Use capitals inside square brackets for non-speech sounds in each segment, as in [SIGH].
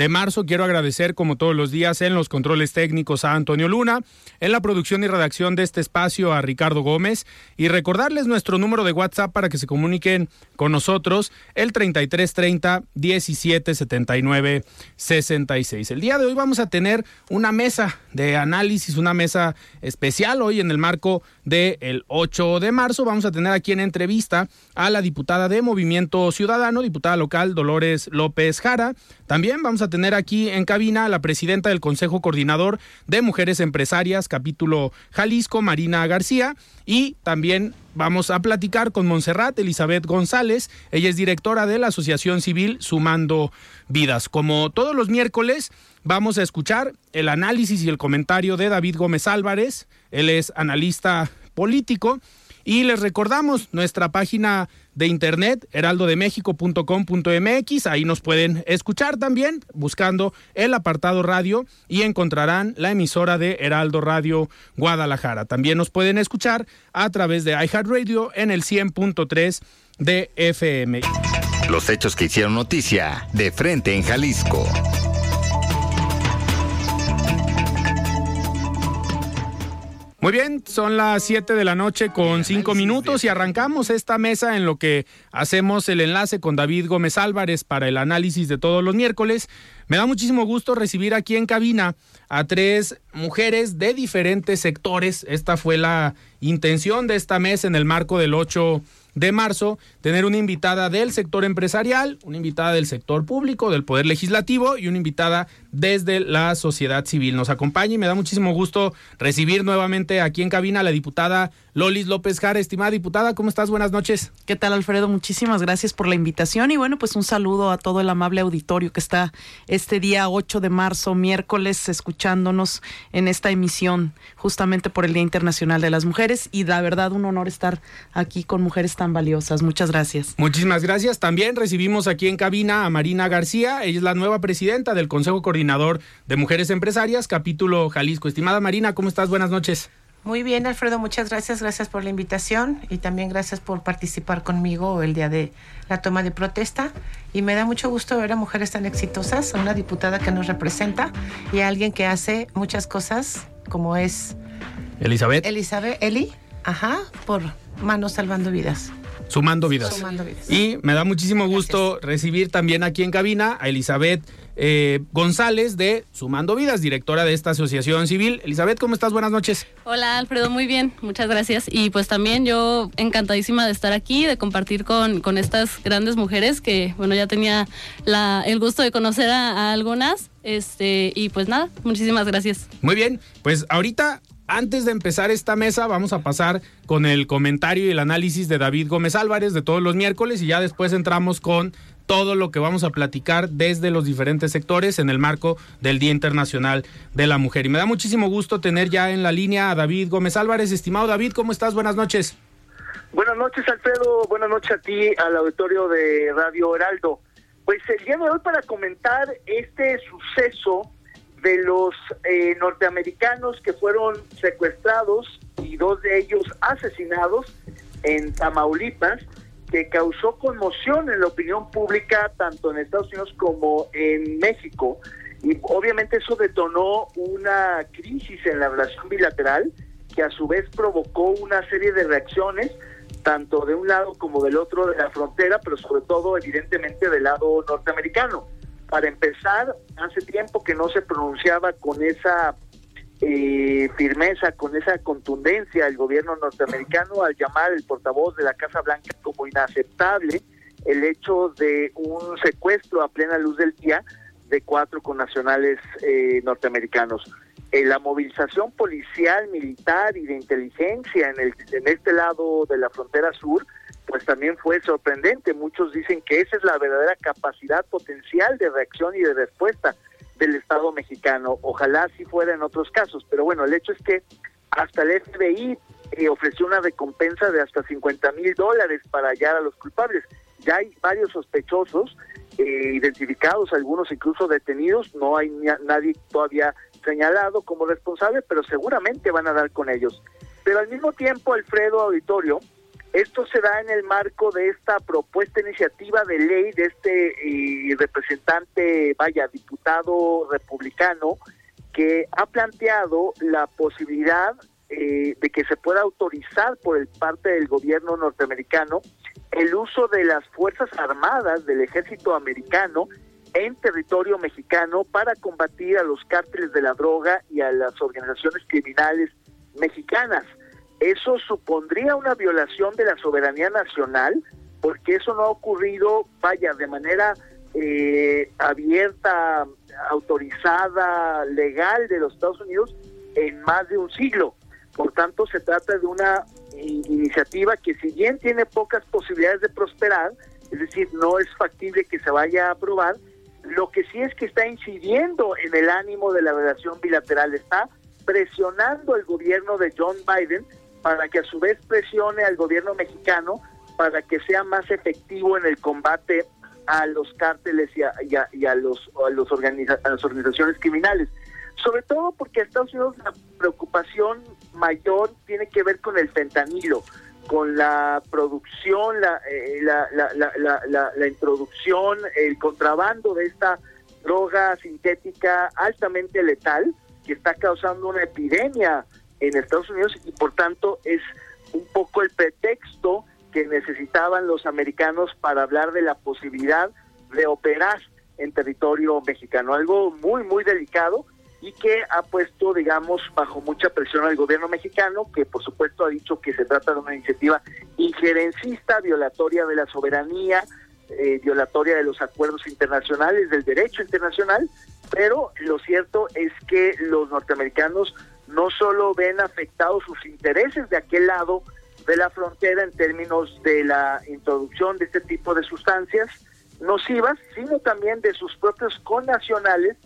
de marzo quiero agradecer, como todos los días, en los controles técnicos a Antonio Luna, en la producción y redacción de este espacio a Ricardo Gómez y recordarles nuestro número de WhatsApp para que se comuniquen con nosotros, el 3330 1779 66. El día de hoy vamos a tener una mesa de análisis, una mesa especial hoy en el marco del 8 de marzo. Vamos a tener aquí en entrevista a la diputada de Movimiento Ciudadano, diputada local Dolores López Jara. También vamos a tener aquí en cabina a la presidenta del Consejo Coordinador de Mujeres Empresarias, capítulo Jalisco, Marina García, y también vamos a platicar con Montserrat Elizabeth González, ella es directora de la Asociación Civil Sumando Vidas. Como todos los miércoles, vamos a escuchar el análisis y el comentario de David Gómez Álvarez, él es analista político y les recordamos nuestra página de internet, heraldodemexico.com.mx. Ahí nos pueden escuchar también buscando el apartado radio y encontrarán la emisora de Heraldo Radio Guadalajara. También nos pueden escuchar a través de iHeartRadio en el 100.3 de FM. Los hechos que hicieron noticia de frente en Jalisco. Muy bien, son las 7 de la noche con 5 minutos y arrancamos esta mesa en lo que hacemos el enlace con David Gómez Álvarez para el análisis de todos los miércoles. Me da muchísimo gusto recibir aquí en cabina a tres mujeres de diferentes sectores. Esta fue la intención de esta mesa en el marco del 8 de marzo, tener una invitada del sector empresarial, una invitada del sector público, del Poder Legislativo y una invitada desde la sociedad civil. Nos acompaña y me da muchísimo gusto recibir nuevamente aquí en cabina a la diputada Lolis López Jara. Estimada diputada, ¿cómo estás? Buenas noches. ¿Qué tal, Alfredo? Muchísimas gracias por la invitación y bueno, pues un saludo a todo el amable auditorio que está este día 8 de marzo, miércoles, escuchándonos en esta emisión justamente por el Día Internacional de las Mujeres y la verdad un honor estar aquí con mujeres tan valiosas. Muchas gracias. Muchísimas gracias. También recibimos aquí en cabina a Marina García. Ella es la nueva presidenta del Consejo Coordinador de Mujeres Empresarias, capítulo Jalisco. Estimada Marina, ¿cómo estás? Buenas noches. Muy bien, Alfredo, muchas gracias. Gracias por la invitación y también gracias por participar conmigo el día de la toma de protesta. Y me da mucho gusto ver a mujeres tan exitosas, a una diputada que nos representa y a alguien que hace muchas cosas, como es Elizabeth. Elizabeth, Eli, ajá, por manos salvando vidas. Sumando vidas. Sumando vidas. Y me da muchísimo gusto recibir también aquí en cabina a Elizabeth eh, González de Sumando Vidas, directora de esta asociación civil. Elizabeth, ¿cómo estás? Buenas noches. Hola Alfredo, muy bien, muchas gracias. Y pues también yo encantadísima de estar aquí, de compartir con, con estas grandes mujeres que, bueno, ya tenía la, el gusto de conocer a, a algunas. Este, y pues nada, muchísimas gracias. Muy bien, pues ahorita antes de empezar esta mesa, vamos a pasar con el comentario y el análisis de David Gómez Álvarez de todos los miércoles y ya después entramos con todo lo que vamos a platicar desde los diferentes sectores en el marco del Día Internacional de la Mujer. Y me da muchísimo gusto tener ya en la línea a David Gómez Álvarez. Estimado David, ¿cómo estás? Buenas noches. Buenas noches, Alfredo. Buenas noches a ti, al auditorio de Radio Heraldo. Pues el día de hoy para comentar este suceso de los eh, norteamericanos que fueron secuestrados y dos de ellos asesinados en Tamaulipas, que causó conmoción en la opinión pública tanto en Estados Unidos como en México. Y obviamente eso detonó una crisis en la relación bilateral que a su vez provocó una serie de reacciones, tanto de un lado como del otro de la frontera, pero sobre todo evidentemente del lado norteamericano. Para empezar, hace tiempo que no se pronunciaba con esa eh, firmeza, con esa contundencia el gobierno norteamericano al llamar el portavoz de la Casa Blanca como inaceptable el hecho de un secuestro a plena luz del día de cuatro connacionales eh, norteamericanos. Eh, la movilización policial, militar y de inteligencia en, el, en este lado de la frontera sur, pues también fue sorprendente. Muchos dicen que esa es la verdadera capacidad potencial de reacción y de respuesta del Estado mexicano. Ojalá si fuera en otros casos, pero bueno, el hecho es que hasta el FBI eh, ofreció una recompensa de hasta 50 mil dólares para hallar a los culpables. Ya hay varios sospechosos eh, identificados, algunos incluso detenidos, no hay nadie todavía señalado como responsable, pero seguramente van a dar con ellos. Pero al mismo tiempo, Alfredo Auditorio, esto se da en el marco de esta propuesta iniciativa de ley de este eh, representante, vaya, diputado republicano, que ha planteado la posibilidad eh, de que se pueda autorizar por el parte del gobierno norteamericano el uso de las Fuerzas Armadas del ejército americano en territorio mexicano para combatir a los cárteles de la droga y a las organizaciones criminales mexicanas. Eso supondría una violación de la soberanía nacional, porque eso no ha ocurrido, vaya, de manera eh, abierta, autorizada, legal de los Estados Unidos en más de un siglo. Por tanto, se trata de una iniciativa que si bien tiene pocas posibilidades de prosperar, es decir, no es factible que se vaya a aprobar, lo que sí es que está incidiendo en el ánimo de la relación bilateral, está presionando al gobierno de John Biden para que a su vez presione al gobierno mexicano para que sea más efectivo en el combate a los cárteles y a, los, a, los a las organizaciones criminales. Sobre todo porque a Estados Unidos la preocupación mayor tiene que ver con el fentanilo, con la producción, la, eh, introducción, el contrabando de esta droga sintética altamente letal que está causando una epidemia en Estados Unidos y por tanto es un poco el pretexto que necesitaban los americanos para hablar de la posibilidad de operar en territorio mexicano, algo muy, muy delicado y que ha puesto, digamos, bajo mucha presión al gobierno mexicano, que por supuesto ha dicho que se trata de una iniciativa injerencista, violatoria de la soberanía, eh, violatoria de los acuerdos internacionales, del derecho internacional, pero lo cierto es que los norteamericanos no solo ven afectados sus intereses de aquel lado de la frontera en términos de la introducción de este tipo de sustancias nocivas, sino también de sus propios connacionales,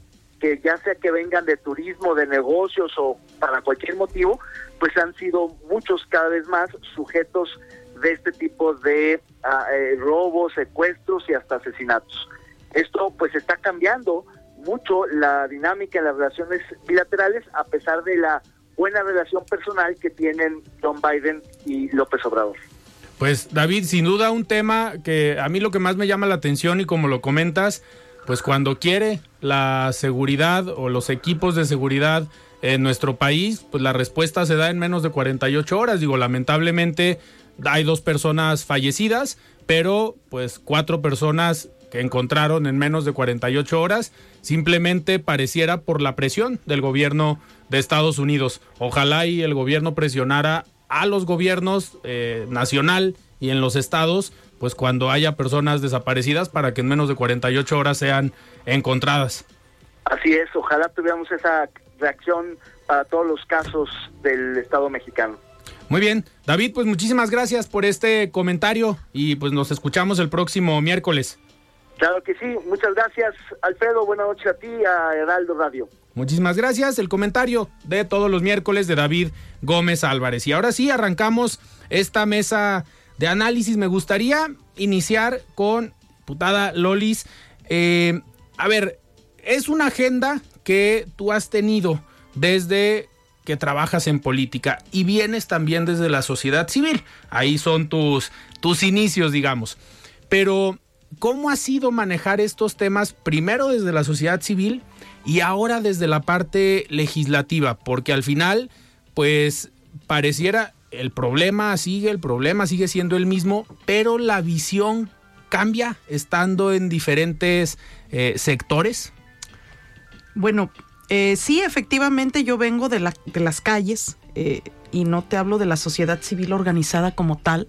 que ya sea que vengan de turismo, de negocios o para cualquier motivo, pues han sido muchos cada vez más sujetos de este tipo de eh, robos, secuestros y hasta asesinatos. Esto pues está cambiando mucho la dinámica en las relaciones bilaterales a pesar de la buena relación personal que tienen John Biden y López Obrador. Pues David, sin duda un tema que a mí lo que más me llama la atención y como lo comentas, pues cuando quiere la seguridad o los equipos de seguridad en nuestro país, pues la respuesta se da en menos de 48 horas. Digo, lamentablemente hay dos personas fallecidas, pero pues cuatro personas que encontraron en menos de 48 horas, simplemente pareciera por la presión del gobierno de Estados Unidos. Ojalá y el gobierno presionara a los gobiernos eh, nacional y en los estados, pues cuando haya personas desaparecidas para que en menos de 48 horas sean encontradas. Así es, ojalá tuviéramos esa reacción para todos los casos del Estado mexicano. Muy bien, David, pues muchísimas gracias por este comentario y pues nos escuchamos el próximo miércoles. Claro que sí, muchas gracias Alfredo, buenas noches a ti, a Heraldo Radio. Muchísimas gracias, el comentario de todos los miércoles de David Gómez Álvarez. Y ahora sí, arrancamos esta mesa de análisis. Me gustaría iniciar con putada Lolis. Eh, a ver, es una agenda que tú has tenido desde que trabajas en política y vienes también desde la sociedad civil. Ahí son tus, tus inicios, digamos. Pero, ¿cómo ha sido manejar estos temas primero desde la sociedad civil y ahora desde la parte legislativa? Porque al final, pues pareciera el problema sigue, el problema sigue siendo el mismo, pero la visión cambia estando en diferentes eh, sectores. Bueno, eh, sí, efectivamente yo vengo de, las calles eh, y no te hablo de la sociedad civil organizada como tal,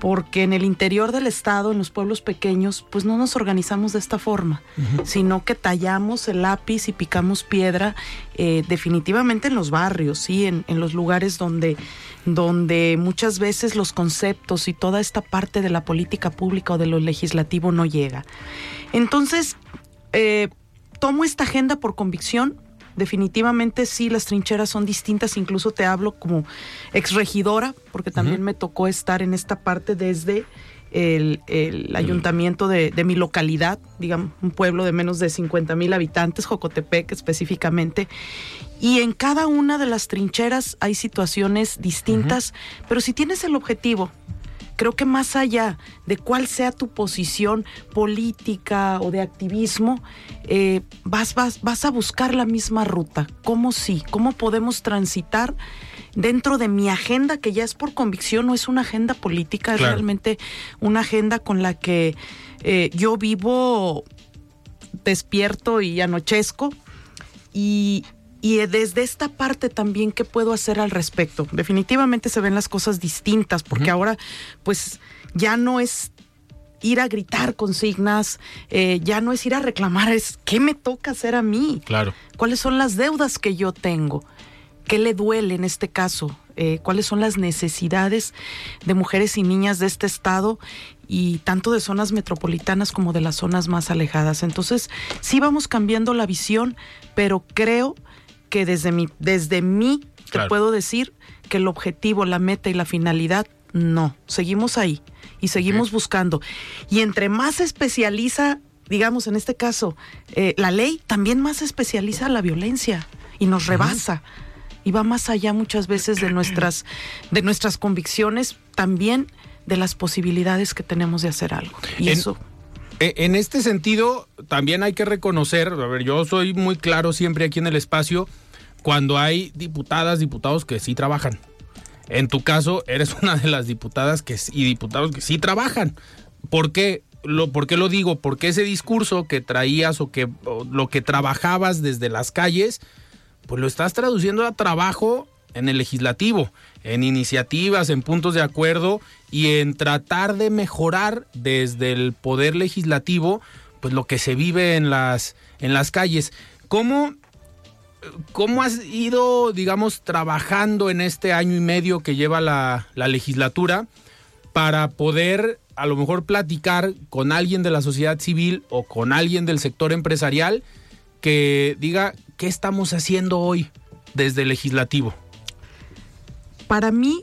porque en el interior del estado, en los pueblos pequeños, pues no nos organizamos de esta forma, sino que tallamos el lápiz y picamos piedra eh, definitivamente en los barrios, sí, en, los lugares donde donde muchas veces los conceptos y toda esta parte de la política pública o de lo legislativo no llega. Entonces, tomo esta agenda por convicción. Definitivamente sí, las trincheras son distintas, incluso te hablo como exregidora, porque también me tocó estar en esta parte desde el, ayuntamiento de, mi localidad, digamos, un pueblo de menos de 50 mil habitantes, Jocotepec específicamente. Y en cada una de las trincheras hay situaciones distintas, pero si tienes el objetivo creo que más allá de cuál sea tu posición política o de activismo, eh, vas, vas, vas a buscar la misma ruta. ¿Cómo sí? ¿Cómo podemos transitar? dentro de mi agenda, que ya es por convicción, no es una agenda política, es realmente una agenda con la que eh, yo vivo despierto y anochezco. Y, y desde esta parte también, ¿qué puedo hacer al respecto? Definitivamente se ven las cosas distintas, porque ahora pues ya no es ir a gritar consignas, eh, ya no es ir a reclamar, es qué me toca hacer a mí. Claro. ¿Cuáles son las deudas que yo tengo? ¿Qué le duele en este caso? Eh, ¿Cuáles son las necesidades de mujeres y niñas de este estado? y tanto de zonas metropolitanas como de las zonas más alejadas. Entonces, sí vamos cambiando la visión, pero creo que desde mi, desde mí te puedo decir que el objetivo, la meta y la finalidad, no. Seguimos ahí y seguimos buscando. Y entre más se especializa, digamos en este caso, eh, la ley, también más se especializa la violencia y nos rebasa. Y va más allá muchas veces de nuestras, de nuestras convicciones, también de las posibilidades que tenemos de hacer algo. Y eso. E, en este sentido, también hay que reconocer, a ver, yo soy muy claro siempre aquí en el espacio, cuando hay diputadas, diputados que sí trabajan. En tu caso, eres [LAUGHS] una de las diputadas que, y diputados que sí trabajan. ¿Por qué? Lo, ¿Por qué lo digo? Porque ese discurso que traías o que lo que trabajabas desde las calles, pues lo estás traduciendo a trabajo en el legislativo, en iniciativas, en puntos de acuerdo y en tratar de mejorar desde el poder legislativo, pues lo que se vive en las, en las calles. ¿Cómo ¿Cómo has ido, digamos, trabajando en este año y medio que lleva la, legislatura para poder a lo mejor platicar con alguien de la sociedad civil o con alguien del sector empresarial que diga qué estamos haciendo hoy desde el legislativo? Para mí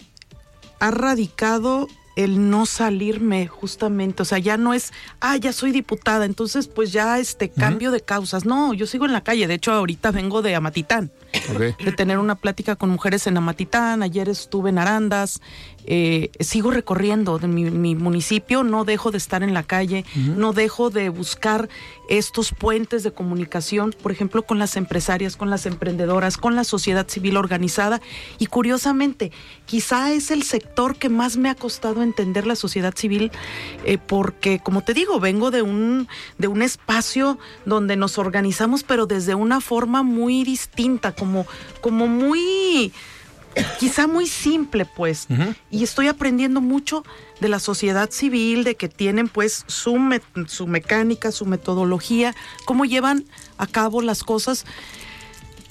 ha radicado el no salirme justamente, o sea, ya no es, ah, ya soy diputada, entonces pues ya este cambio de causas. No, yo sigo en la calle, de hecho ahorita vengo de Amatitán, [LAUGHS] de tener una plática con mujeres en Amatitán, ayer estuve en Arandas, eh, sigo recorriendo de mi, municipio, no dejo de estar en la calle, no dejo de buscar estos puentes de comunicación, por ejemplo, con las empresarias, con las emprendedoras, con la sociedad civil organizada. Y curiosamente, quizá es el sector que más me ha costado entender la sociedad civil, eh, porque, como te digo, vengo de un, de un espacio donde nos organizamos, pero desde una forma muy distinta, como, como muy quizá muy simple, pues. Y estoy aprendiendo mucho de la sociedad civil, de que tienen pues su, su mecánica, su metodología, cómo llevan a cabo las cosas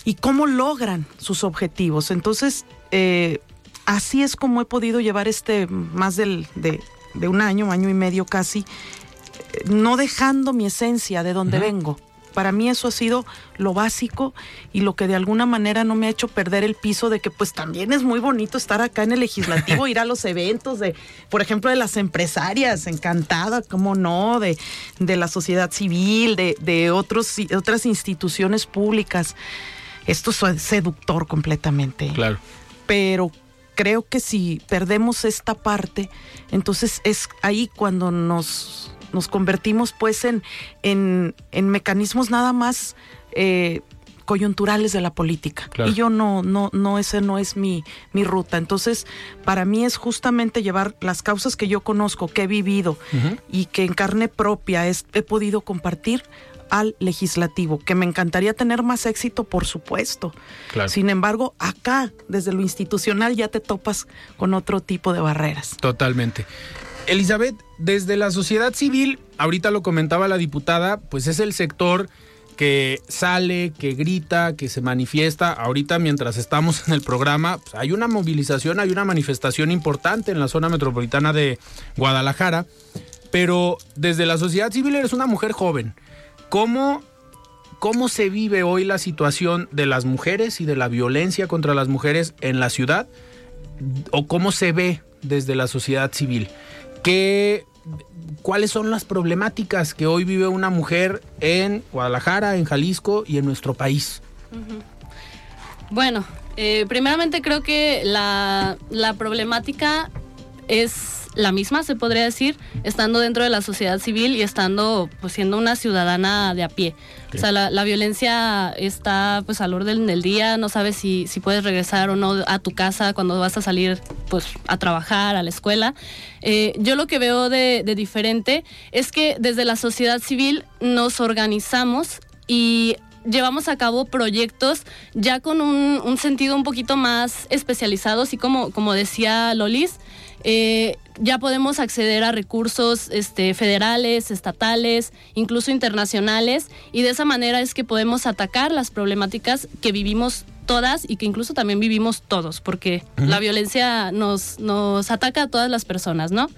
y cómo logran sus objetivos. Entonces, eh, así es como he podido llevar este más del, de, un año, año y medio casi, eh, no dejando mi esencia de donde vengo para mí eso ha sido lo básico y lo que de alguna manera no me ha hecho perder el piso de que pues también es muy bonito estar acá en el legislativo, [LAUGHS] ir a los eventos de, por ejemplo, de las empresarias, encantada, cómo no, de, de la sociedad civil, de, de otros, otras instituciones públicas. esto es seductor completamente. Claro. Pero creo que si perdemos esta parte, entonces es ahí cuando nos, nos convertimos pues en, en, en mecanismos nada más eh, coyunturales de la política. Y yo no, no, no, ese no es mi, mi ruta. Entonces, para mí es justamente llevar las causas que yo conozco, que he vivido y que en carne propia he podido compartir al legislativo, que me encantaría tener más éxito, por supuesto. Sin embargo, acá, desde lo institucional, ya te topas con otro tipo de barreras. Totalmente. Elizabeth, desde la sociedad civil, ahorita lo comentaba la diputada, pues es el sector que sale, que grita, que se manifiesta. Ahorita mientras estamos en el programa, pues, hay una movilización, hay una manifestación importante en la zona metropolitana de Guadalajara, pero desde la sociedad civil eres una mujer joven. ¿Cómo, ¿Cómo se vive hoy la situación de las mujeres y de la violencia contra las mujeres en la ciudad? ¿O cómo se ve desde la sociedad civil? ¿Qué, ¿Cuáles son las problemáticas que hoy vive una mujer en Guadalajara, en Jalisco y en nuestro país? Bueno, eh, primeramente creo que la, la problemática es la misma, se podría decir, estando dentro de la sociedad civil y estando pues siendo una ciudadana de a pie. O sea, la, violencia está pues al orden del día, no sabes si, si puedes regresar o no a tu casa cuando vas a salir pues a trabajar, a la escuela. Eh, yo lo que veo de, diferente es que desde la sociedad civil nos organizamos y llevamos a cabo proyectos ya con un, un, sentido un poquito más especializado, así como, como decía Lolis, eh, ya podemos acceder a recursos este, federales, estatales, incluso internacionales, y de esa manera es que podemos atacar las problemáticas que vivimos todas y que incluso también vivimos todos, porque la violencia nos, nos ataca a todas las personas, ¿no?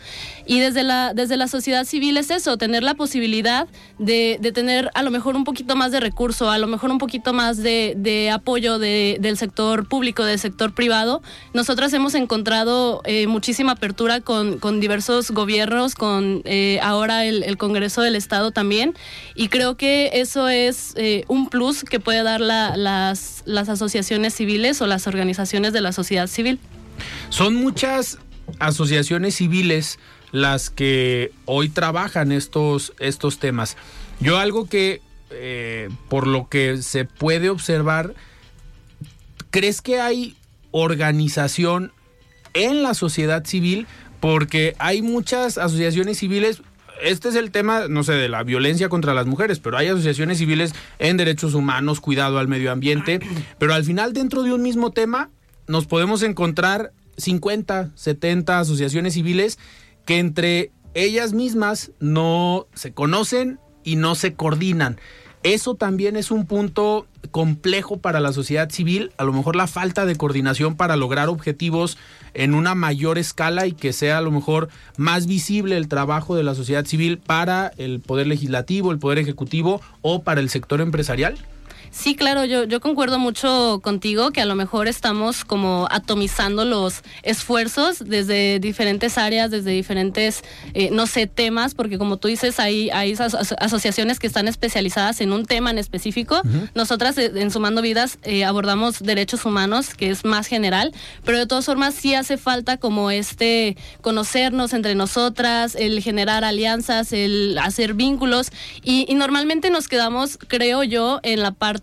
Y desde la, desde la sociedad civil es eso, tener la posibilidad de, de tener a lo mejor un poquito más de recurso, a lo mejor un poquito más de, de apoyo de, del sector público, del sector privado. Nosotras hemos encontrado eh, muchísima apertura con, con, diversos gobiernos, con eh, ahora el, el, Congreso del Estado también, y creo que eso es eh, un plus que puede dar la, las, las asociaciones asociaciones civiles o las organizaciones de la sociedad civil. Son muchas asociaciones civiles las que hoy trabajan estos, estos temas. Yo algo que, eh, por lo que se puede observar, ¿crees que hay organización en la sociedad civil? Porque hay muchas asociaciones civiles, este es el tema, no sé, de la violencia contra las mujeres, pero hay asociaciones civiles en derechos humanos, cuidado al medio ambiente, [CLEARS THROAT] pero al final dentro de un mismo tema nos podemos encontrar 50, 70 asociaciones civiles que entre ellas mismas no se conocen y no se coordinan. Eso también es un punto complejo para la sociedad civil, a lo mejor la falta de coordinación para lograr objetivos en una mayor escala y que sea a lo mejor más visible el trabajo de la sociedad civil para el poder legislativo, el poder ejecutivo o para el sector empresarial. Sí, claro, yo, yo concuerdo mucho contigo que a lo mejor estamos como atomizando los esfuerzos desde diferentes áreas, desde diferentes, eh, no sé, temas, porque como tú dices, hay, hay asociaciones que están especializadas en un tema en específico. Nosotras eh, en Sumando Vidas eh, abordamos derechos humanos, que es más general, pero de todas formas sí hace falta como este conocernos entre nosotras, el generar alianzas, el hacer vínculos y, y normalmente nos quedamos, creo yo, en la parte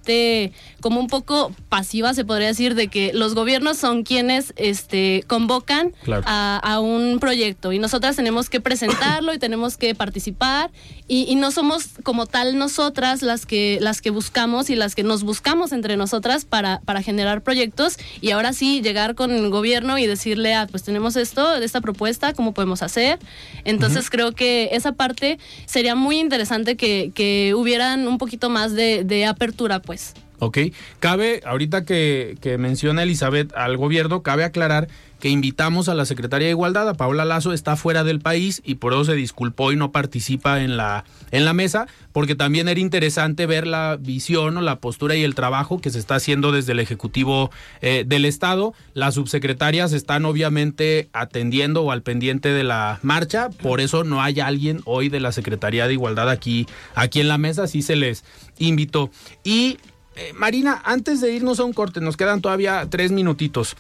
como un poco pasiva, se podría decir, de que los gobiernos son quienes este, convocan a, un proyecto. Y nosotras tenemos que presentarlo y tenemos que participar. Y, no somos como tal nosotras las que, las que buscamos y las que nos buscamos entre nosotras para, para generar proyectos. Y ahora sí llegar con el gobierno y decirle, ah, pues tenemos esto, esta propuesta, ¿cómo podemos hacer? Entonces creo que esa parte sería muy interesante que, que hubieran un poquito más de, de apertura pues. Ok, cabe, ahorita que, que menciona Elizabeth al gobierno, cabe aclarar que invitamos a la secretaria de Igualdad, a Paola Lazo, está fuera del país y por eso se disculpó y no participa en la, en la mesa, porque también era interesante ver la visión o la postura y el trabajo que se está haciendo desde el Ejecutivo eh, del Estado. Las subsecretarias están obviamente atendiendo o al pendiente de la marcha, por eso no hay alguien hoy de la Secretaría de Igualdad aquí, aquí en la mesa, así se les invitó. Y eh, Marina, antes de irnos a un corte, nos quedan todavía tres minutitos.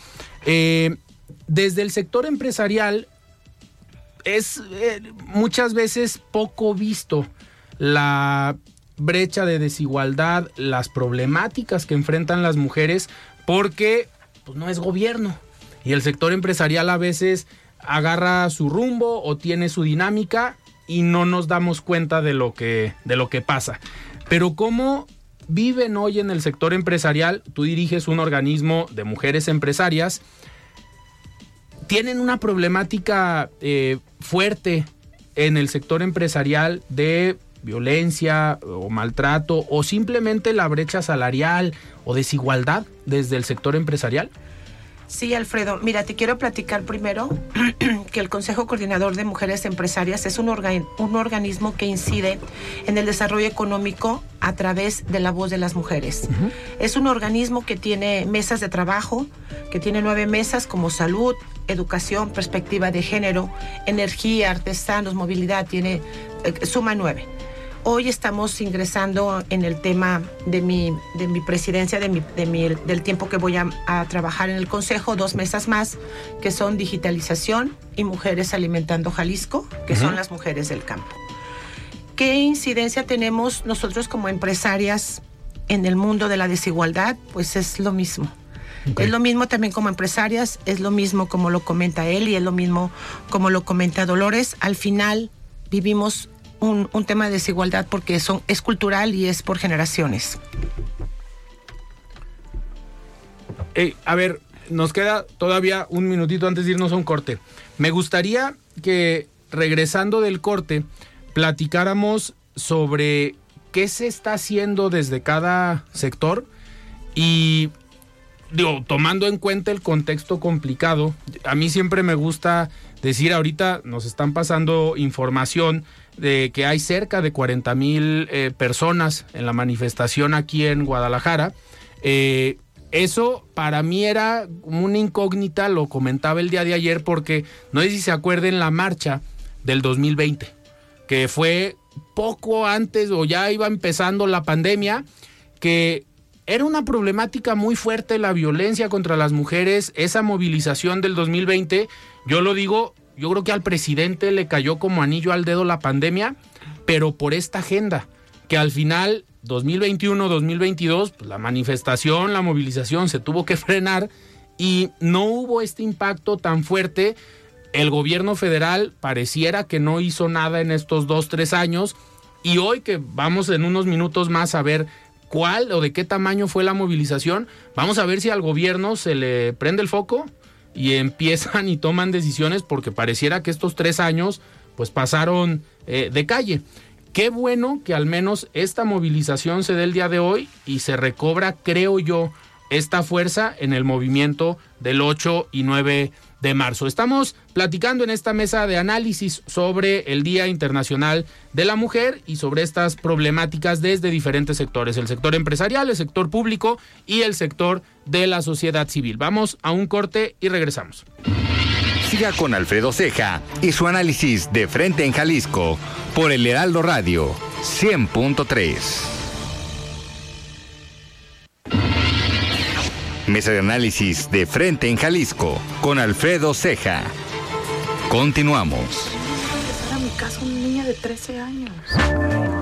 Eh, desde el sector empresarial es eh, muchas veces poco visto la brecha de desigualdad, las problemáticas que enfrentan las mujeres, porque pues, no es gobierno. Y el sector empresarial a veces agarra su rumbo o tiene su dinámica y no nos damos cuenta de lo que, de lo que pasa. Pero cómo viven hoy en el sector empresarial, tú diriges un organismo de mujeres empresarias, tienen una problemática eh, fuerte en el sector empresarial de violencia o maltrato o simplemente la brecha salarial o desigualdad desde el sector empresarial? Sí, Alfredo. Mira, te quiero platicar primero [CLEARS THROAT] que el Consejo Coordinador de Mujeres Empresarias es un, un, organismo que incide en el desarrollo económico a través de la voz de las mujeres. Es un organismo que tiene mesas de trabajo, que tiene nueve mesas como salud, educación, perspectiva de género, energía, artesanos, movilidad, tiene, eh, suma nueve. Hoy estamos ingresando en el tema de mi, de mi presidencia, de mi, de del tiempo que voy a, trabajar en el Consejo, dos mesas más, que son digitalización y mujeres alimentando Jalisco, que son las mujeres del campo. ¿Qué incidencia tenemos nosotros como empresarias en el mundo de la desigualdad? Pues es lo mismo. Es lo mismo también como empresarias, es lo mismo como lo comenta él y es lo mismo como lo comenta Dolores. Al final vivimos un, tema de desigualdad porque son, es cultural y es por generaciones. a ver, nos queda todavía un minutito antes de irnos a un corte. Me gustaría que regresando del corte platicáramos sobre qué se está haciendo desde cada sector y digo, tomando en cuenta el contexto complicado, a mí siempre me gusta decir ahorita nos están pasando información de que hay cerca de 40 mil eh, personas en la manifestación aquí en Guadalajara. Eh, eso para mí era una incógnita, lo comentaba el día de ayer porque no sé si se acuerden la marcha del 2020, que fue poco antes o ya iba empezando la pandemia, que era una problemática muy fuerte la violencia contra las mujeres, esa movilización del 2020, yo lo digo yo creo que al presidente le cayó como anillo al dedo la pandemia, pero por esta agenda, que al final 2021-2022, pues, la manifestación, la movilización se tuvo que [LAUGHS] frenar y no hubo este impacto tan fuerte. El gobierno federal pareciera que no hizo nada en estos dos, tres años y hoy que vamos en unos minutos más a ver cuál o de qué tamaño fue la movilización, vamos a ver si al gobierno se le prende el foco y empiezan [LAUGHS] y toman decisiones porque pareciera que estos tres años pues pasaron eh, de calle. Qué bueno que al menos esta movilización se dé el día de hoy y se recobra, creo yo, esta fuerza en el movimiento del 8 y 9 de marzo. Estamos platicando en esta mesa de análisis sobre el Día Internacional de la Mujer y sobre estas problemáticas desde diferentes sectores, el sector empresarial, el sector público y el sector de la sociedad civil. Vamos a un corte y regresamos. Siga con Alfredo Ceja y su análisis de frente en Jalisco por el Heraldo Radio 100.3. Mesa de análisis de frente en Jalisco con Alfredo Ceja. Continuamos. de 13 años.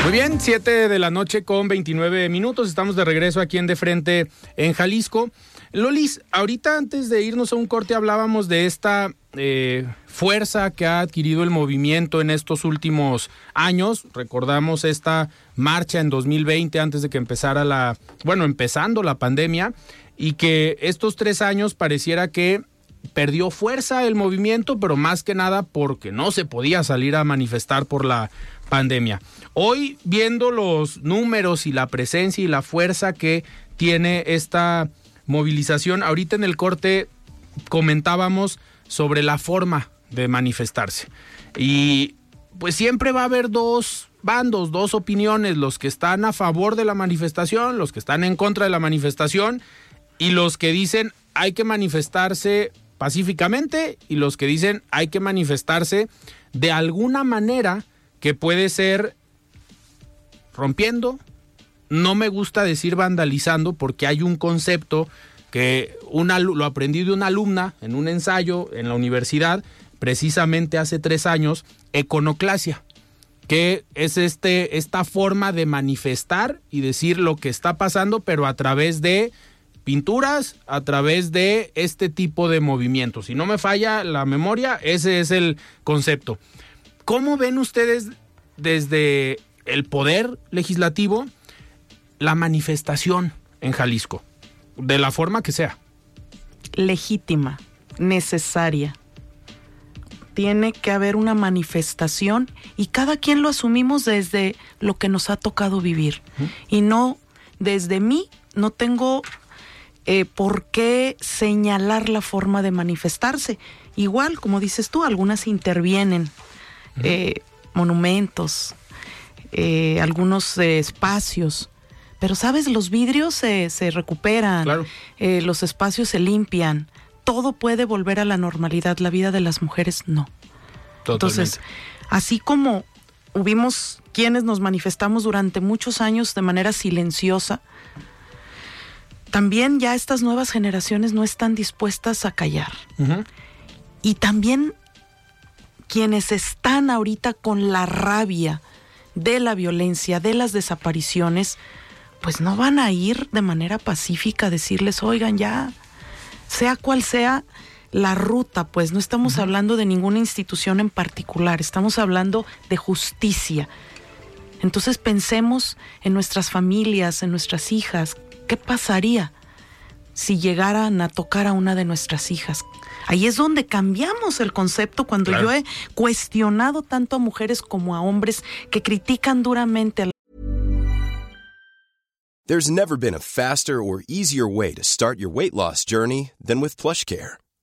Muy bien, 7 de la noche con 29 minutos. Estamos de regreso aquí en De Frente en Jalisco. Lolis, ahorita antes de irnos a un corte hablábamos de esta eh, fuerza que ha adquirido el movimiento en estos últimos años. Recordamos esta marcha en 2020 antes de que empezara la, bueno, empezando la pandemia y que estos tres años pareciera que perdió fuerza el movimiento, pero más que nada porque no se podía salir a manifestar por la pandemia. Hoy, viendo los números y la presencia y la fuerza que tiene esta movilización, ahorita en el corte comentábamos sobre la forma de manifestarse. Y pues siempre va a haber dos bandos, dos opiniones, los que están a favor de la manifestación, los que están en contra de la manifestación y los que dicen hay que manifestarse pacíficamente y los que dicen hay que manifestarse de alguna manera que puede ser rompiendo. No me gusta decir vandalizando porque hay un concepto que una, lo aprendí de una alumna en un ensayo en la universidad, precisamente hace tres años, econoclasia, que es este, esta forma de manifestar y decir lo que está pasando, pero a través de pinturas, a través de este tipo de movimientos. Si no me falla la memoria, ese es el concepto. ¿Cómo ven ustedes desde el poder legislativo la manifestación en Jalisco? De la forma que sea. Legítima, necesaria. Tiene que haber una manifestación y cada quien lo asumimos desde lo que nos ha tocado vivir. Y no desde mí, no tengo eh, por qué señalar la forma de manifestarse. Igual, como dices tú, algunas intervienen, eh, monumentos, eh, algunos espacios. Pero, ¿sabes? Los vidrios se, se recuperan, los espacios se limpian, todo puede volver a la normalidad, la vida de las mujeres no. Entonces, así como hubimos quienes nos manifestamos durante muchos años de manera silenciosa, también ya estas nuevas generaciones no están dispuestas a callar. Y también quienes están ahorita con la rabia de la violencia, de las desapariciones, pues no van a ir de manera pacífica a decirles, oigan, ya, sea cual sea la ruta, pues no estamos hablando de ninguna institución en particular, estamos hablando de justicia. Entonces pensemos en nuestras familias, en nuestras hijas, ¿Qué pasaría si llegaran a tocar a una de nuestras hijas? Ahí es donde cambiamos el concepto cuando yo he cuestionado tanto a mujeres como a hombres que critican duramente a There's never been a faster or easier way to start your weight loss journey than with PlushCare.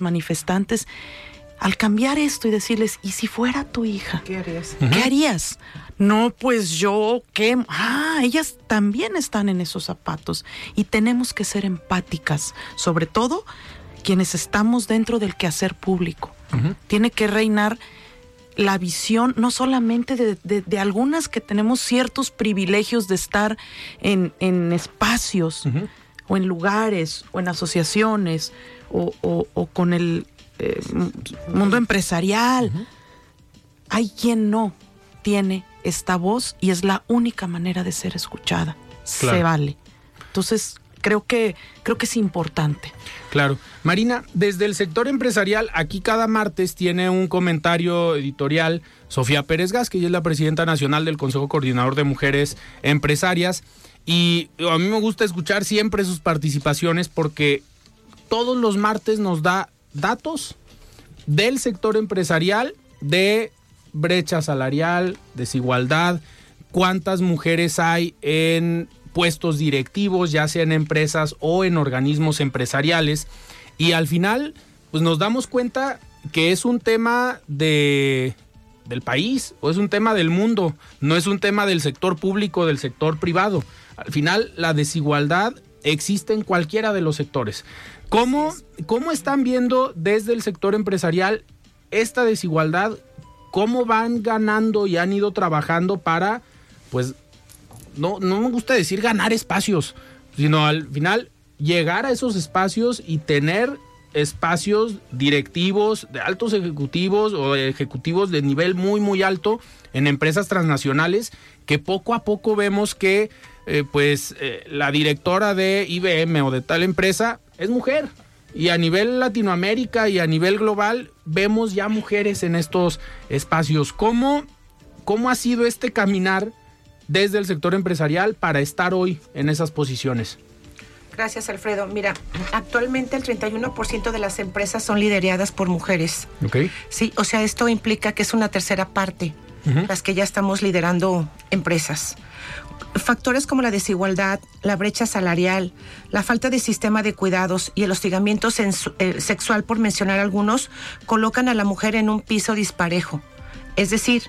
manifestantes, al cambiar esto y decirles, ¿y si fuera tu hija? ¿Qué harías? ¿Qué harías? No, pues yo, ¿qué? Ah, ellas también están en esos zapatos y tenemos que ser empáticas, sobre todo quienes estamos dentro del quehacer público. Tiene que reinar la visión, no solamente de, algunas que tenemos ciertos privilegios de estar en, espacios o en lugares o en asociaciones o, con el eh, mundo empresarial. Hay quien no tiene esta voz y es la única manera de ser escuchada. Se vale. Entonces, creo que creo que es importante. Claro. Marina, desde el sector empresarial, aquí cada martes tiene un comentario editorial Sofía Pérez Gas, que ella es la presidenta nacional del Consejo Coordinador de Mujeres Empresarias. Y a mí me gusta escuchar siempre sus participaciones porque todos los martes nos da datos del sector empresarial, de brecha salarial, desigualdad, cuántas mujeres hay en puestos directivos, ya sea en empresas o en organismos empresariales. Y al final, pues nos damos cuenta que es un tema de del país o es un tema del mundo, no es un tema del sector público, del sector privado. Al final, la desigualdad existe en cualquiera de los sectores. ¿Cómo, ¿Cómo están viendo desde el sector empresarial esta desigualdad? ¿Cómo van ganando y han ido trabajando para, pues, no, no me gusta decir ganar espacios, sino al final llegar a esos espacios y tener espacios directivos de altos ejecutivos o ejecutivos de nivel muy muy alto en empresas transnacionales que poco a poco vemos que eh, pues eh, la directora de IBM o de tal empresa es mujer. Y a nivel Latinoamérica y a nivel global vemos ya mujeres en estos espacios. ¿Cómo, cómo ha sido este caminar desde el sector empresarial para estar hoy en esas posiciones? Gracias, Alfredo. Mira, actualmente el 31% de las empresas son lideradas por mujeres. Ok. Sí, o sea, esto implica que es una tercera parte las que ya estamos liderando empresas. Factores como la desigualdad, la brecha salarial, la falta de sistema de cuidados y el hostigamiento eh, sexual, por mencionar algunos, colocan a la mujer en un piso disparejo. Es decir,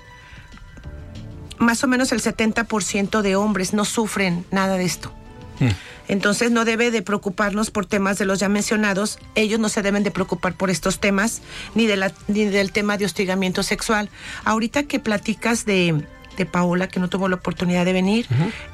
más o menos el 70% de hombres no sufren nada de esto. Mm. Entonces no debe de preocuparnos por temas de los ya mencionados. Ellos no se deben de preocupar por estos temas, ni, de la, ni del tema de hostigamiento sexual. Ahorita que platicas de, de Paola, que no tuvo la oportunidad de venir.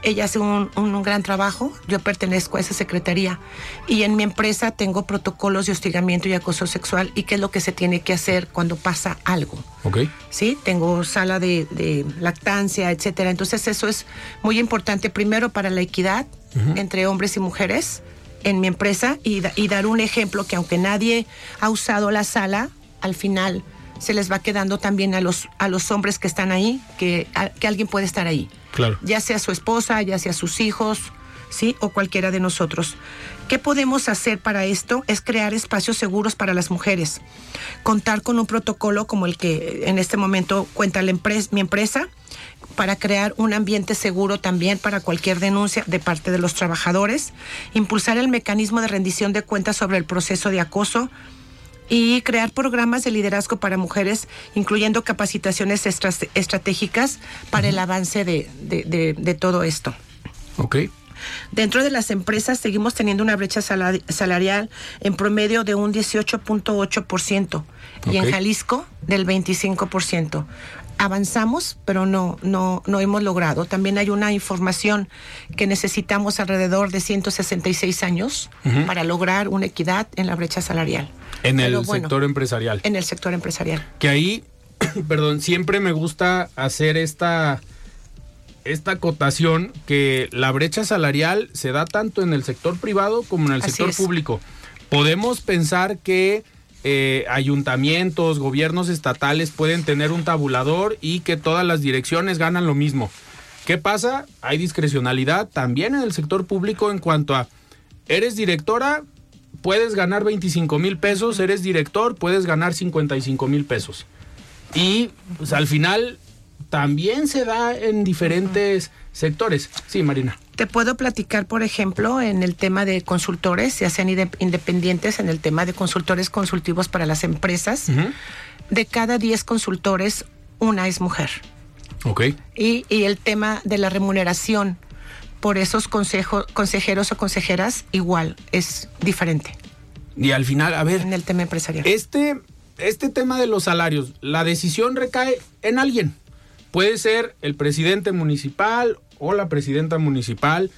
Ella hace un, un, gran trabajo. Yo pertenezco a esa secretaría. Y en mi empresa tengo protocolos de hostigamiento y acoso sexual y qué es lo que se tiene que hacer cuando pasa algo. Ok. Sí, tengo sala de, de lactancia, etcétera. Entonces, eso es muy importante, primero para la equidad entre hombres y mujeres en mi empresa y, y, dar un ejemplo que aunque nadie ha usado la sala, al final se les va quedando también a los, a los hombres que están ahí, que, que alguien puede estar ahí. Claro. Ya sea su esposa, ya sea sus hijos, ¿sí? O cualquiera de nosotros. ¿Qué podemos hacer para esto? Es crear espacios seguros para las mujeres. Contar con un protocolo como el que en este momento cuenta la empresa, mi empresa, para crear un ambiente seguro también para cualquier denuncia de parte de los trabajadores, impulsar el mecanismo de rendición de cuentas sobre el proceso de acoso y crear programas de liderazgo para mujeres, incluyendo capacitaciones estratégicas para el avance de, de, de, todo esto. Ok. Dentro de las empresas seguimos teniendo una brecha salarial en promedio de un 18.8% y en Jalisco del 25% avanzamos, pero no, no, no hemos logrado. También hay una información que necesitamos alrededor de 166 años para lograr una equidad en la brecha salarial. En el sector empresarial. En el sector empresarial. Que ahí, [CLEARS THROAT] perdón, siempre me gusta hacer esta, esta acotación que la brecha salarial se da tanto en el sector privado como en el sector público. Podemos pensar que eh, ayuntamientos, gobiernos estatales pueden tener un tabulador y que todas las direcciones ganan lo mismo. ¿Qué pasa? Hay discrecionalidad también en el sector público en cuanto a, eres directora, puedes ganar 25 mil pesos, eres director, puedes ganar 55 mil pesos. Y pues, al final también se da en diferentes sectores. Sí, Marina. Te puedo platicar, por ejemplo, en el tema de consultores, se hacen independientes en el tema de consultores consultivos para las empresas. De cada 10 consultores, una es mujer. Ok. Y, y, el tema de la remuneración por esos consejos, consejeros o consejeras, igual, es diferente. Y al final, a ver. En el tema empresarial. Este, este tema de los salarios, la decisión recae en alguien. Puede ser el presidente municipal o la presidenta municipal,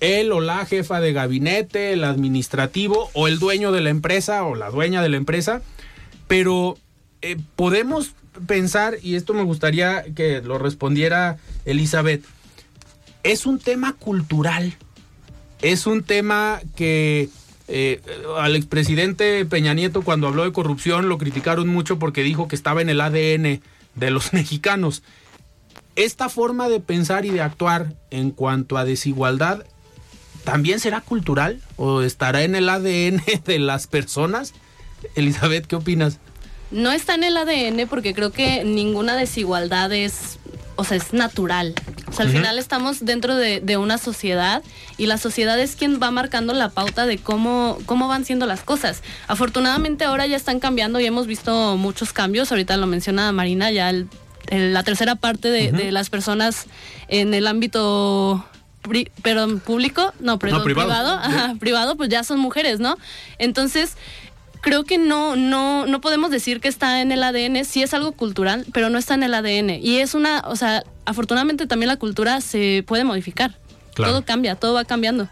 él o la jefa de gabinete, el administrativo o el dueño de la empresa o la dueña de la empresa, pero eh, podemos pensar, y esto me gustaría que lo respondiera Elizabeth, es un tema cultural, es un tema que eh, al expresidente Peña Nieto cuando habló de corrupción lo criticaron mucho porque dijo que estaba en el ADN de los [LAUGHS] mexicanos esta forma de pensar y de actuar en cuanto a desigualdad también será cultural o estará en el ADN [LAUGHS] de las personas? Elizabeth, ¿qué opinas? No está en el ADN porque creo que ninguna desigualdad es, o sea, es natural. O sea, al final estamos dentro de, de, una sociedad y la sociedad es quien va marcando la pauta de cómo, cómo van siendo las cosas. Afortunadamente ahora ya están cambiando y hemos visto muchos cambios. Ahorita lo menciona Marina, ya el la tercera parte de, las personas en el ámbito pero público, no, perdón, privado, privado, pues ya son mujeres, ¿no? Entonces, creo que no, no, no podemos decir que está en el ADN, sí es algo cultural, pero no está en el ADN. Y es una, o sea, afortunadamente también la cultura se puede modificar. Todo cambia, todo va cambiando.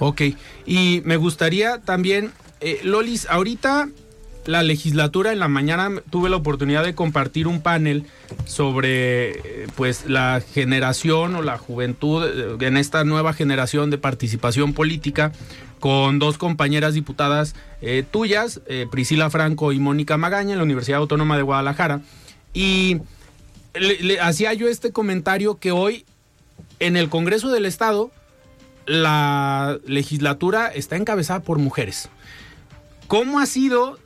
Ok, y me gustaría también, eh, Lolis, ahorita la legislatura, en la mañana tuve la oportunidad de compartir un panel sobre eh, pues la generación o la juventud eh, en esta nueva generación de participación política con dos compañeras diputadas eh, tuyas, Priscila Franco y Mónica Magaña, en la Universidad Autónoma de Guadalajara. Y le hacía yo este comentario que hoy en el Congreso del Estado la legislatura está encabezada por mujeres. ¿Cómo ha sido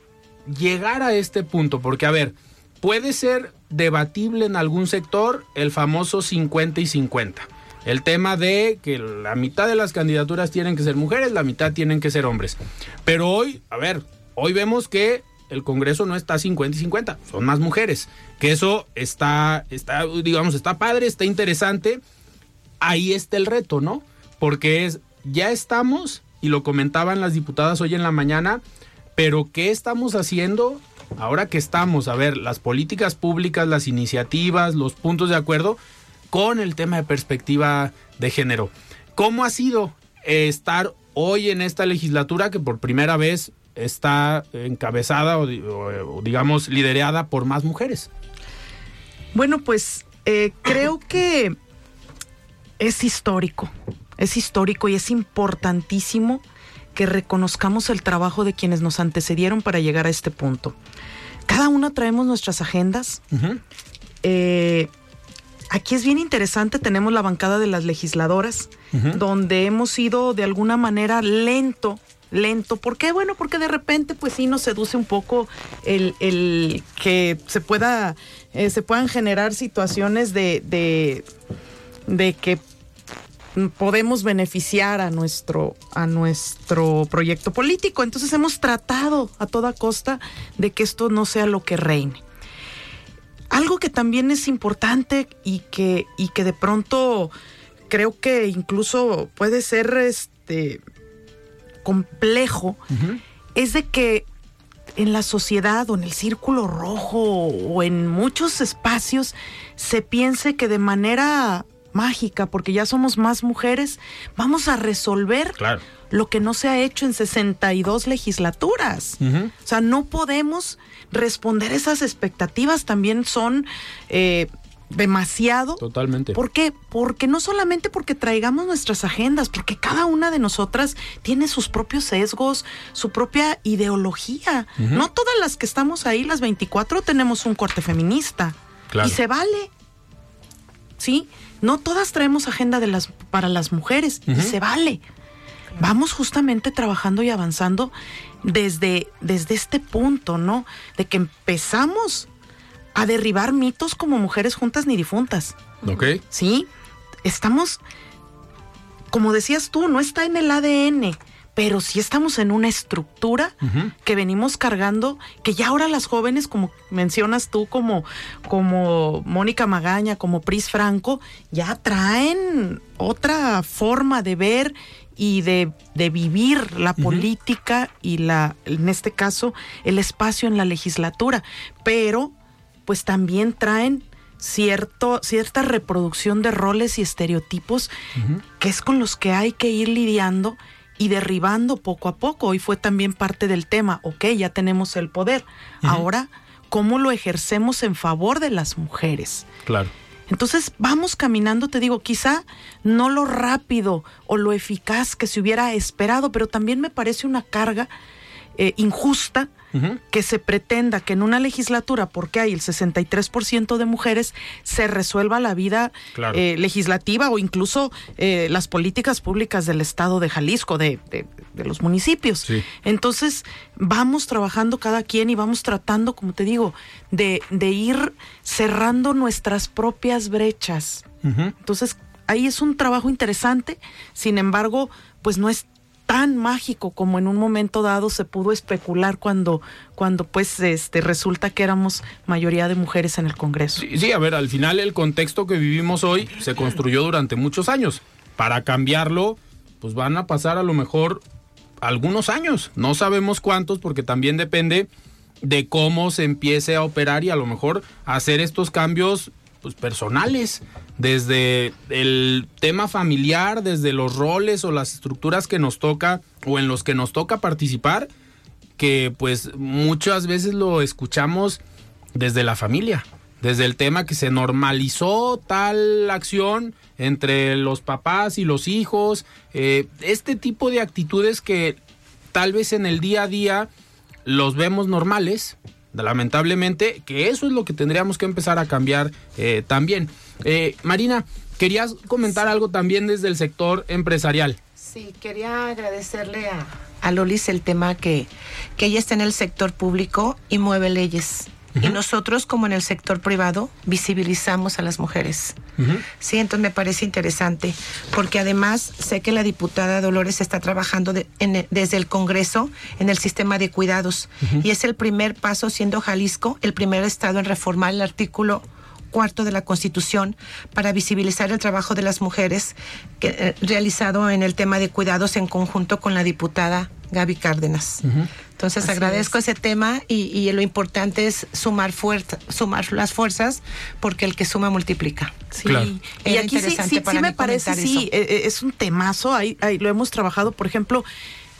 llegar a este punto? Porque, a ver, puede ser debatible en algún sector el famoso 50 y 50. El tema de que la mitad de las candidaturas tienen que ser mujeres, la mitad tienen que ser hombres. Pero hoy, a ver, hoy vemos que el Congreso no está 50 y 50, son más mujeres. Que eso está, está, digamos, está padre, está interesante. Ahí está el reto, ¿no? Porque es, ya estamos, y lo comentaban las diputadas hoy en la mañana, pero ¿qué estamos haciendo ahora que estamos? A ver, las políticas públicas, las iniciativas, los puntos de acuerdo con el tema de perspectiva de género. ¿Cómo ha sido estar hoy en esta legislatura que por primera vez está encabezada o, digamos liderada por más mujeres? Bueno, pues eh, creo que es histórico, es histórico y es importantísimo que reconozcamos el trabajo de quienes nos antecedieron para llegar a este punto. Cada una traemos nuestras agendas. Eh, aquí es bien interesante, tenemos la bancada de las legisladoras, donde hemos ido de alguna manera lento lento. ¿Por qué? Bueno, porque de repente pues sí nos seduce un poco el, que se pueda, eh, se puedan generar situaciones de, de, de que podemos beneficiar a nuestro, a nuestro proyecto político. Entonces hemos tratado a toda costa de que esto no sea lo que reine. Algo que también es importante y que, y que de pronto creo que incluso puede ser este complejo, es de que en la sociedad o en el círculo rojo o en muchos espacios se piense que de manera mágica, porque ya somos más mujeres, vamos a resolver lo que no se ha hecho en 62 legislaturas. O sea, no podemos responder esas expectativas, también son... Eh, demasiado. Totalmente. ¿Por qué? Porque no solamente porque traigamos nuestras agendas, porque cada una de nosotras tiene sus propios sesgos, su propia ideología. No todas las que estamos ahí, las 24, tenemos un corte feminista. Y se vale. ¿Sí? No todas traemos agenda de las, para las mujeres y se vale. Vamos justamente trabajando y avanzando desde, desde este punto, ¿no? De que empezamos a derribar mitos como mujeres juntas ni difuntas. Ok. Sí, estamos, como decías tú, no está en el ADN pero sí estamos en una estructura que venimos cargando, que ya ahora las jóvenes, como mencionas tú, como, como Mónica Magaña, como Pris Franco, ya traen otra forma de ver y de, vivir la política y la, en este caso, el espacio en la legislatura. Pero, pues también traen cierto, cierta reproducción de roles y estereotipos que es con los que hay que ir lidiando y derribando poco a poco. Y fue también parte del tema, ok, ya tenemos el poder. Ahora, ¿cómo lo ejercemos en favor de las mujeres? Claro. Entonces vamos caminando, te digo, quizá no lo rápido o lo eficaz que se hubiera esperado, pero también me parece una carga eh, injusta que se pretenda que en una legislatura, porque hay el 63% de mujeres, se resuelva la vida eh, legislativa o incluso eh, las políticas públicas del Estado de Jalisco, de, los municipios. Entonces, vamos trabajando cada quien y vamos tratando, como te digo, de, ir cerrando nuestras propias brechas. Entonces, ahí es un trabajo interesante, sin embargo, pues no es tan mágico como en un momento dado se pudo especular cuando, cuando pues este resulta que éramos mayoría de mujeres en el Congreso. Sí, a ver, al final el contexto que vivimos hoy se construyó durante muchos años. Para cambiarlo, pues van a pasar a lo mejor algunos años. No sabemos cuántos porque también depende de cómo se empiece a operar y a lo mejor hacer estos cambios pues, personales, desde el tema familiar, desde los roles o las estructuras que nos toca o en los que nos toca participar, que pues muchas veces lo escuchamos desde la familia, desde el tema que se normalizó tal acción entre los papás y los hijos, eh, este tipo de actitudes que tal vez en el día a día los vemos normales, lamentablemente, que eso es lo que tendríamos que empezar a cambiar eh, también. Eh, Marina, querías comentar algo también desde el sector empresarial. Sí, quería agradecerle a, a Lolis el tema que, que ella está en el sector público y mueve leyes. Y nosotros, como en el sector privado, visibilizamos a las mujeres. Sí, entonces me parece interesante, porque además sé que la diputada Dolores está trabajando desde el Congreso en el sistema de cuidados. Y es el primer paso, siendo Jalisco el primer estado en reformar el artículo cuarto de la Constitución para visibilizar el trabajo de las mujeres que, eh, realizado en el tema de cuidados en conjunto con la diputada Gaby Cárdenas. Entonces agradezco ese tema y, lo importante es sumar fuerza, sumar las fuerzas porque el que suma multiplica. Sí. Y aquí sí, sí, me parece, sí, e, e, es un temazo, ahí, ahí lo hemos trabajado, por ejemplo,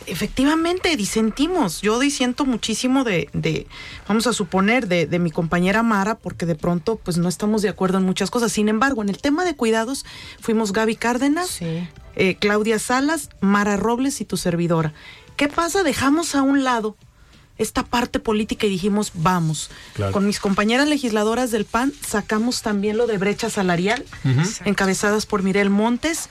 efectivamente disentimos. Yo disiento muchísimo de, de vamos a suponer, de, de, mi compañera Mara, porque de pronto pues no estamos de acuerdo en muchas cosas. Sin embargo, en el tema de cuidados fuimos Gaby Cárdenas, eh, Claudia Salas, Mara Robles y tu servidora. ¿Qué pasa? Dejamos a un lado esta parte política y dijimos, vamos. Con mis compañeras legisladoras del PAN sacamos también lo de brecha salarial, encabezadas por Mirel Montes.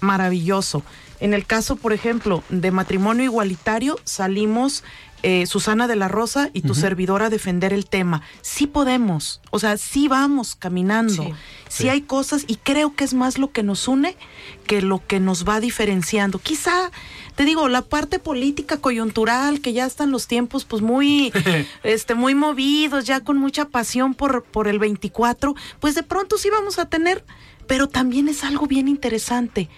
Maravilloso. En el caso, por ejemplo, de matrimonio igualitario, salimos eh, Susana de la Rosa y tu servidora a defender el tema. Sí podemos, o sea, sí vamos caminando. Sí. hay cosas y creo que es más lo que nos une que lo que nos va diferenciando. Quizá, te digo, la parte política coyuntural, que ya están los tiempos pues muy, [LAUGHS] este, muy movidos, ya con mucha pasión por, por el 24, pues de pronto sí vamos a tener, pero también es algo bien interesante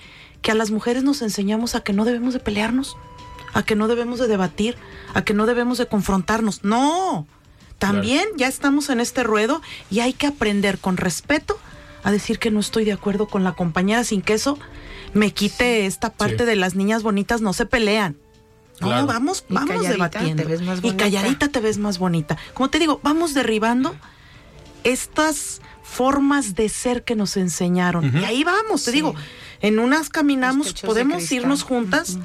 que a las mujeres nos enseñamos a que no debemos de pelearnos, a que no debemos de debatir, a que no debemos de confrontarnos. No, también ya estamos en este ruedo y hay que aprender con respeto a decir que no estoy de acuerdo con la compañera sin que eso me quite esta parte de las niñas bonitas no se pelean. No, vamos, vamos debatiendo. y calladita te ves más bonita. Como te digo, vamos derribando estas formas de ser que nos enseñaron. Y ahí vamos, te digo, en unas caminamos, podemos irnos juntas.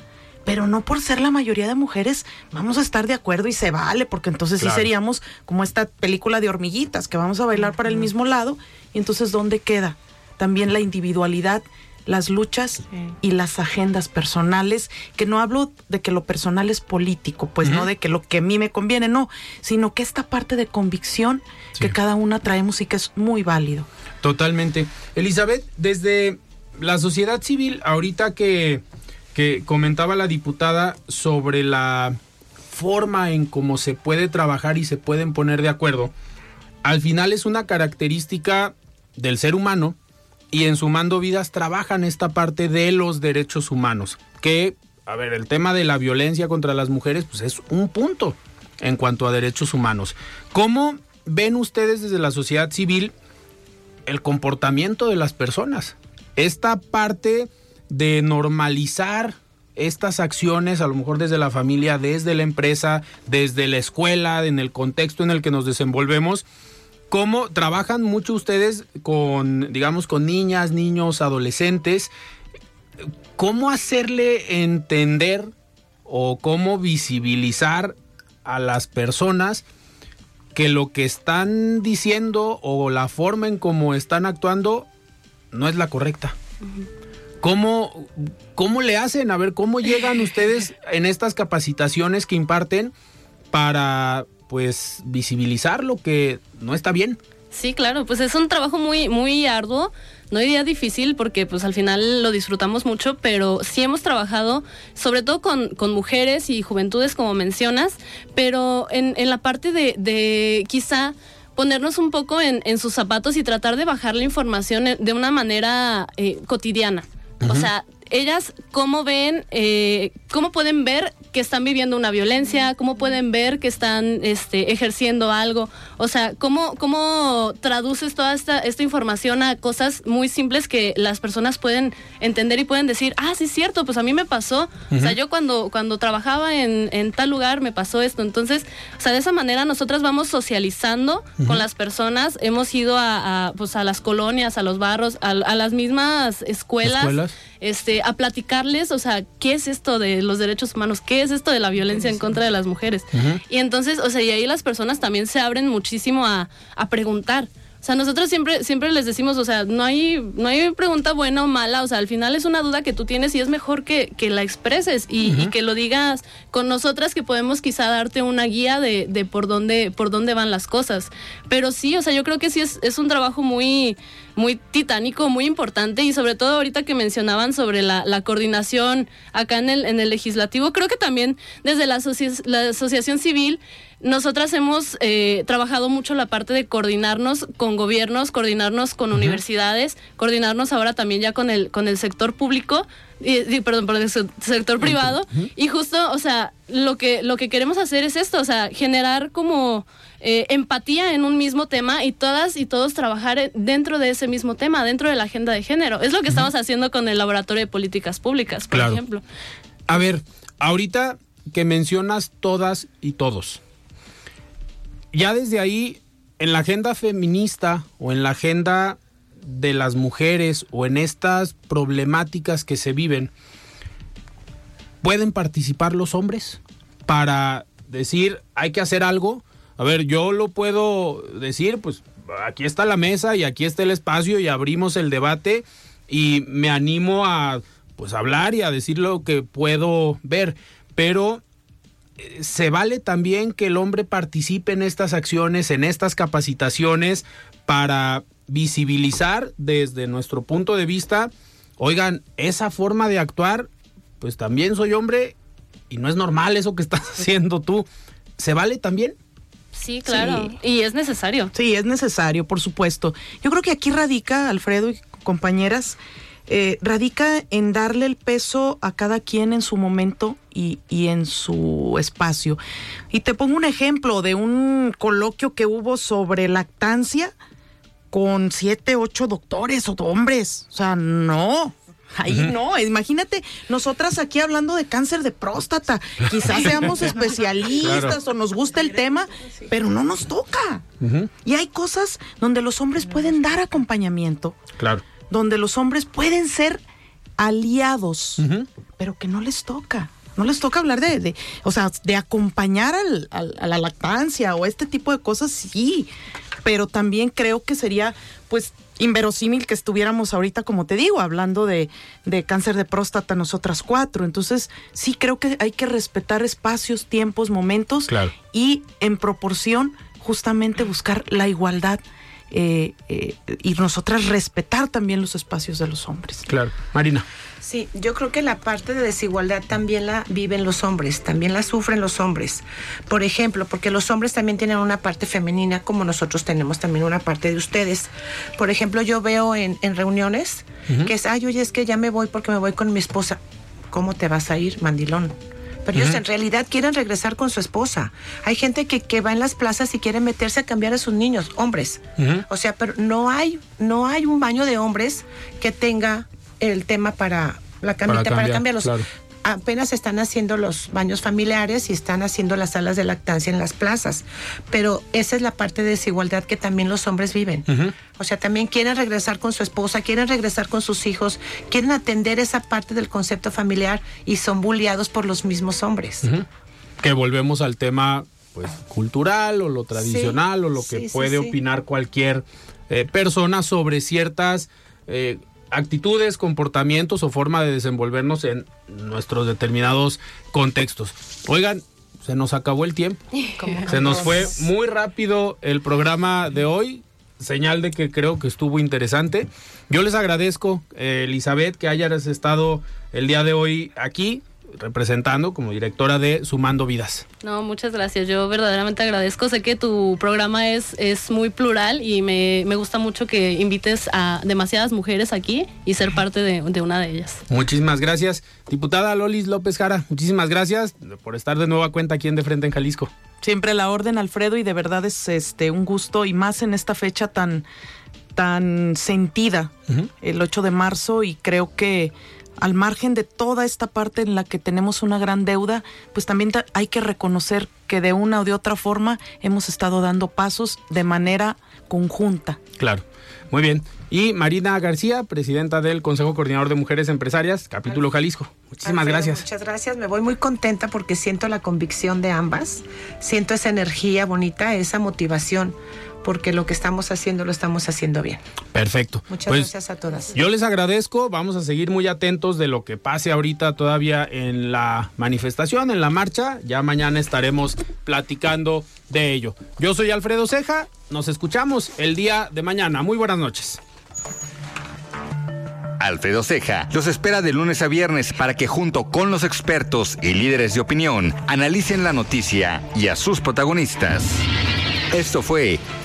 Pero no por ser la mayoría de mujeres vamos a estar de acuerdo y se vale, porque entonces sí seríamos como esta película de hormiguitas, que vamos a bailar para el mismo lado, y entonces ¿dónde queda? También la individualidad las luchas y las agendas personales, que no hablo de que lo personal es político, pues no de que lo que a mí me conviene, no, sino que esta parte de convicción que cada una traemos y que es muy válido. Totalmente. Elizabeth, desde la sociedad civil, ahorita que, que comentaba la diputada sobre la forma en cómo se puede trabajar y se pueden poner de acuerdo, al final es una característica del ser humano y en Sumando Vidas trabajan esta parte de los derechos humanos, que, a ver, el tema de la violencia contra las mujeres, pues es un punto en cuanto a derechos humanos. ¿Cómo ven ustedes desde la sociedad civil el comportamiento de las personas? esta parte de normalizar estas acciones, a lo mejor desde la familia, desde la empresa, desde la escuela, en el contexto en el que nos desenvolvemos, cómo trabajan mucho ustedes con, digamos, con niñas, niños, adolescentes, cómo hacerle entender o cómo visibilizar a las personas que lo que están diciendo o la forma en cómo están actuando no es la correcta. ¿Cómo, ¿Cómo le hacen? A ver, ¿cómo llegan ustedes en estas capacitaciones que imparten para pues visibilizar lo que no está bien? Sí, claro, pues es un trabajo muy, muy arduo. No día difícil porque pues al final lo disfrutamos mucho, pero sí hemos trabajado sobre todo con, con mujeres y juventudes como mencionas, pero en, en la parte de, de quizá ponernos un poco en, sus zapatos y tratar de bajar la información de una manera eh, cotidiana. O sea, ellas cómo ven, eh, cómo pueden ver que están viviendo una violencia, cómo pueden ver que están este, ejerciendo algo. O sea, cómo, cómo traduces toda esta, esta información a cosas muy simples que las personas pueden entender y pueden decir, ah, sí es cierto, pues a mí me pasó. O sea, yo cuando, cuando trabajaba en, en, tal lugar me pasó esto. Entonces, o sea, de esa manera nosotras vamos socializando con las personas. Hemos ido a, a, pues, a las colonias, a los barros, a, a las mismas escuelas. ¿Escuelas? Este, a platicarles, o sea, ¿qué es esto de los derechos humanos? ¿Qué es esto de la violencia en contra de las mujeres? Uh -huh. Y entonces, o sea, y ahí las personas también se abren muchísimo a, a preguntar. O sea, nosotros siempre, siempre les decimos, o sea, no hay, no hay pregunta buena o mala, o sea, al final es una duda que tú tienes y es mejor que, que la expreses y, uh -huh. y, que lo digas con nosotras que podemos quizá darte una guía de, de, por dónde, por dónde van las cosas. Pero sí, o sea, yo creo que sí es, es un trabajo muy, muy titánico, muy importante y sobre todo ahorita que mencionaban sobre la, la coordinación acá en el, en el legislativo, creo que también desde la, asocia la asociación civil nosotras hemos eh, trabajado mucho la parte de coordinarnos con gobiernos, coordinarnos con uh -huh. universidades, coordinarnos ahora también ya con el, con el sector público, y, perdón, por el sector privado. Uh -huh. Y justo, o sea, lo que, lo que queremos hacer es esto, o sea, generar como eh, empatía en un mismo tema y todas y todos trabajar dentro de ese mismo tema, dentro de la agenda de género. Es lo que uh -huh. estamos haciendo con el Laboratorio de Políticas Públicas, por claro. ejemplo. A ver, ahorita que mencionas todas y todos ya desde ahí, en la agenda feminista o en la agenda de las mujeres o en estas problemáticas que se viven, ¿pueden participar los hombres para decir hay que hacer algo? A ver, yo lo puedo decir, pues aquí está la mesa y aquí está el espacio y abrimos el debate y me animo a pues hablar y a decir lo que puedo ver, pero se vale también que el hombre participe en estas acciones, en estas capacitaciones, para visibilizar desde nuestro punto de vista, oigan, esa forma de actuar, pues también soy hombre y no es normal eso que estás [LAUGHS] haciendo tú. ¿Se vale también? Sí, claro. Sí. Y es necesario. Sí, es necesario, por supuesto. Yo creo que aquí radica, Alfredo y compañeras, eh, radica en darle el peso a cada quien en su momento y, y, en su espacio. Y te pongo un ejemplo de un coloquio que hubo sobre lactancia con siete, ocho doctores o hombres. O sea, no. Ahí uh -huh. no, imagínate, nosotras aquí hablando de cáncer de próstata, quizás seamos [LAUGHS] especialistas claro. o nos gusta el tema, pero no nos toca. Uh -huh. Y hay cosas donde los hombres pueden dar acompañamiento. Claro donde los hombres pueden ser aliados, uh -huh. pero que no les toca. No les toca hablar de, de o sea, de acompañar al, al, a la lactancia o este tipo de cosas, sí. Pero también creo que sería, pues, inverosímil que estuviéramos ahorita, como te digo, hablando de, de cáncer de próstata nosotras cuatro. Entonces, sí creo que hay que respetar espacios, tiempos, momentos claro. y en proporción justamente buscar la igualdad eh, eh, y nosotras respetar también los espacios de los hombres. Claro. Marina. Sí, yo creo que la parte de desigualdad también la viven los hombres, también la sufren los hombres. Por ejemplo, porque los hombres también tienen una parte femenina, como nosotros tenemos también una parte de ustedes. Por ejemplo, yo veo en, en reuniones uh -huh. que es, ay, oye, es que ya me voy porque me voy con mi esposa. ¿Cómo te vas a ir, mandilón? pero ellos uh -huh. en realidad quieren regresar con su esposa. Hay gente que, que va en las plazas y quiere meterse a cambiar a sus niños, hombres. Uh -huh. O sea, pero no hay, no hay un baño de hombres que tenga el tema para la camita, para, cambiar, para cambiarlos. Claro. Apenas están haciendo los baños familiares y están haciendo las salas de lactancia en las plazas. Pero esa es la parte de desigualdad que también los hombres viven. Uh -huh. O sea, también quieren regresar con su esposa, quieren regresar con sus hijos, quieren atender esa parte del concepto familiar y son bulliados por los mismos hombres. Uh -huh. Que volvemos al tema pues cultural o lo tradicional sí, o lo que sí, puede sí, opinar cualquier eh, persona sobre ciertas eh, actitudes, comportamientos o forma de desenvolvernos en nuestros determinados contextos. Oigan, se nos acabó el tiempo. Se nos fue muy rápido el programa de hoy. Señal de que creo que estuvo interesante. Yo les agradezco, eh, Elizabeth, que hayas estado el día de hoy aquí. Representando como directora de Sumando Vidas. No, muchas gracias. Yo verdaderamente agradezco. Sé que tu programa es, es muy plural y me, me gusta mucho que invites a demasiadas mujeres aquí y ser parte de, de una de ellas. Muchísimas gracias. Diputada Lolis López Jara, muchísimas gracias por estar de nueva cuenta aquí en De Frente en Jalisco. Siempre la orden, Alfredo, y de verdad es este un gusto y más en esta fecha tan tan sentida, el 8 de marzo, y creo que al margen de toda esta parte en la que tenemos una gran deuda, pues también hay que reconocer que de una o de otra forma hemos estado dando pasos de manera conjunta. Claro. Muy bien. Y Marina García, presidenta del Consejo Coordinador de Mujeres Empresarias, capítulo Jalisco. Muchísimas gracias. Muchas gracias. Me voy muy contenta porque siento la convicción de ambas. Siento esa energía bonita, esa motivación porque lo que estamos haciendo lo estamos haciendo bien. Perfecto. Muchas pues, gracias a todas. Yo les agradezco, vamos a seguir muy atentos de lo que pase ahorita todavía en la manifestación, en la marcha, ya mañana estaremos platicando de ello. Yo soy Alfredo Ceja, nos escuchamos el día de mañana. Muy buenas noches. Alfredo Ceja los espera de lunes a viernes para que junto con los expertos y líderes de opinión analicen la noticia y a sus protagonistas. Esto fue